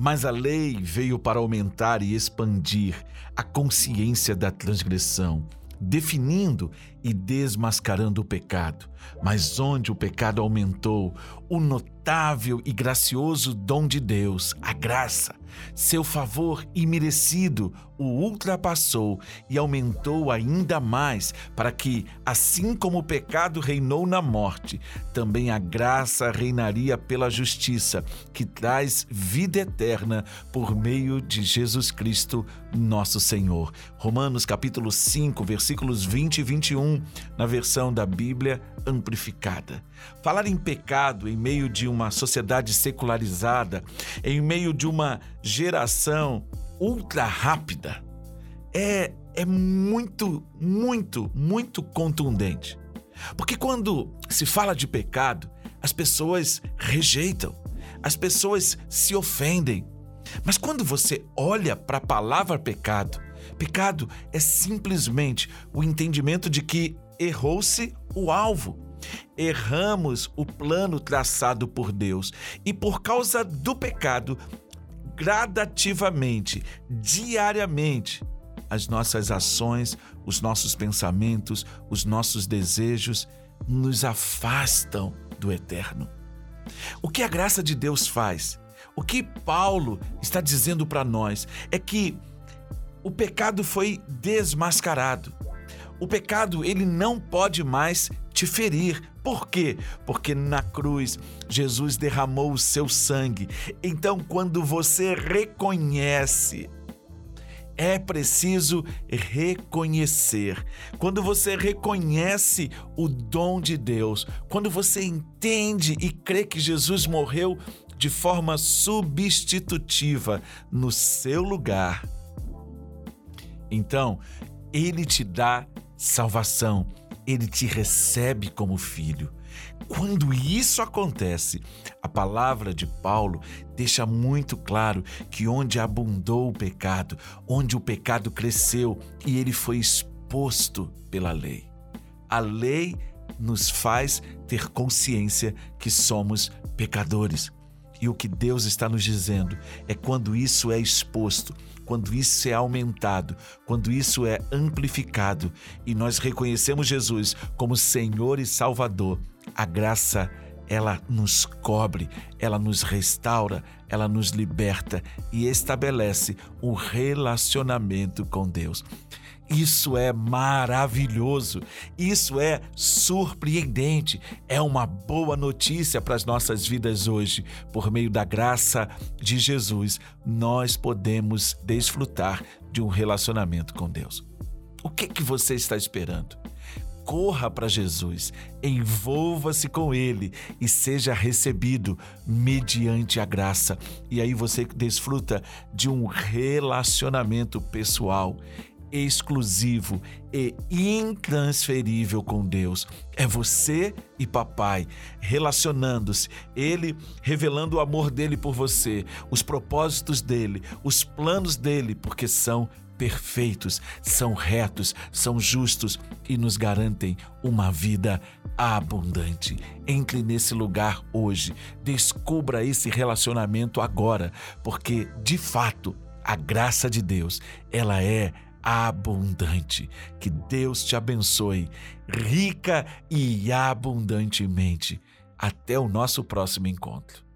Mas a lei veio para aumentar e expandir a consciência da transgressão, definindo e desmascarando o pecado. Mas onde o pecado aumentou, o notável e gracioso dom de Deus, a graça, seu favor imerecido, o ultrapassou e aumentou ainda mais, para que, assim como o pecado reinou na morte, também a graça reinaria pela justiça, que traz vida eterna por meio de Jesus Cristo, nosso Senhor. Romanos capítulo 5, versículos 20 e 21 na versão da Bíblia amplificada. Falar em pecado em meio de uma sociedade secularizada, em meio de uma geração ultra rápida, é, é muito, muito, muito contundente. Porque quando se fala de pecado, as pessoas rejeitam, as pessoas se ofendem. Mas quando você olha para a palavra pecado, pecado é simplesmente o entendimento de que errou-se o alvo. Erramos o plano traçado por Deus e por causa do pecado, gradativamente, diariamente, as nossas ações, os nossos pensamentos, os nossos desejos nos afastam do eterno. O que a graça de Deus faz? O que Paulo está dizendo para nós é que o pecado foi desmascarado. O pecado, ele não pode mais te ferir. Por quê? Porque na cruz Jesus derramou o seu sangue. Então, quando você reconhece é preciso reconhecer. Quando você reconhece o dom de Deus, quando você entende e crê que Jesus morreu de forma substitutiva no seu lugar, então ele te dá salvação, ele te recebe como filho. Quando isso acontece, a palavra de Paulo deixa muito claro que onde abundou o pecado, onde o pecado cresceu e ele foi exposto pela lei. A lei nos faz ter consciência que somos pecadores. E o que Deus está nos dizendo é quando isso é exposto, quando isso é aumentado, quando isso é amplificado e nós reconhecemos Jesus como Senhor e Salvador, a graça ela nos cobre, ela nos restaura, ela nos liberta e estabelece um relacionamento com Deus. Isso é maravilhoso, isso é surpreendente, é uma boa notícia para as nossas vidas hoje. Por meio da graça de Jesus, nós podemos desfrutar de um relacionamento com Deus. O que que você está esperando? Corra para Jesus, envolva-se com Ele e seja recebido mediante a graça. E aí você desfruta de um relacionamento pessoal exclusivo e intransferível com Deus. É você e papai relacionando-se, ele revelando o amor dele por você, os propósitos dele, os planos dele, porque são perfeitos, são retos, são justos e nos garantem uma vida abundante. Entre nesse lugar hoje, descubra esse relacionamento agora, porque de fato a graça de Deus, ela é abundante. Que Deus te abençoe, rica e abundantemente. Até o nosso próximo encontro.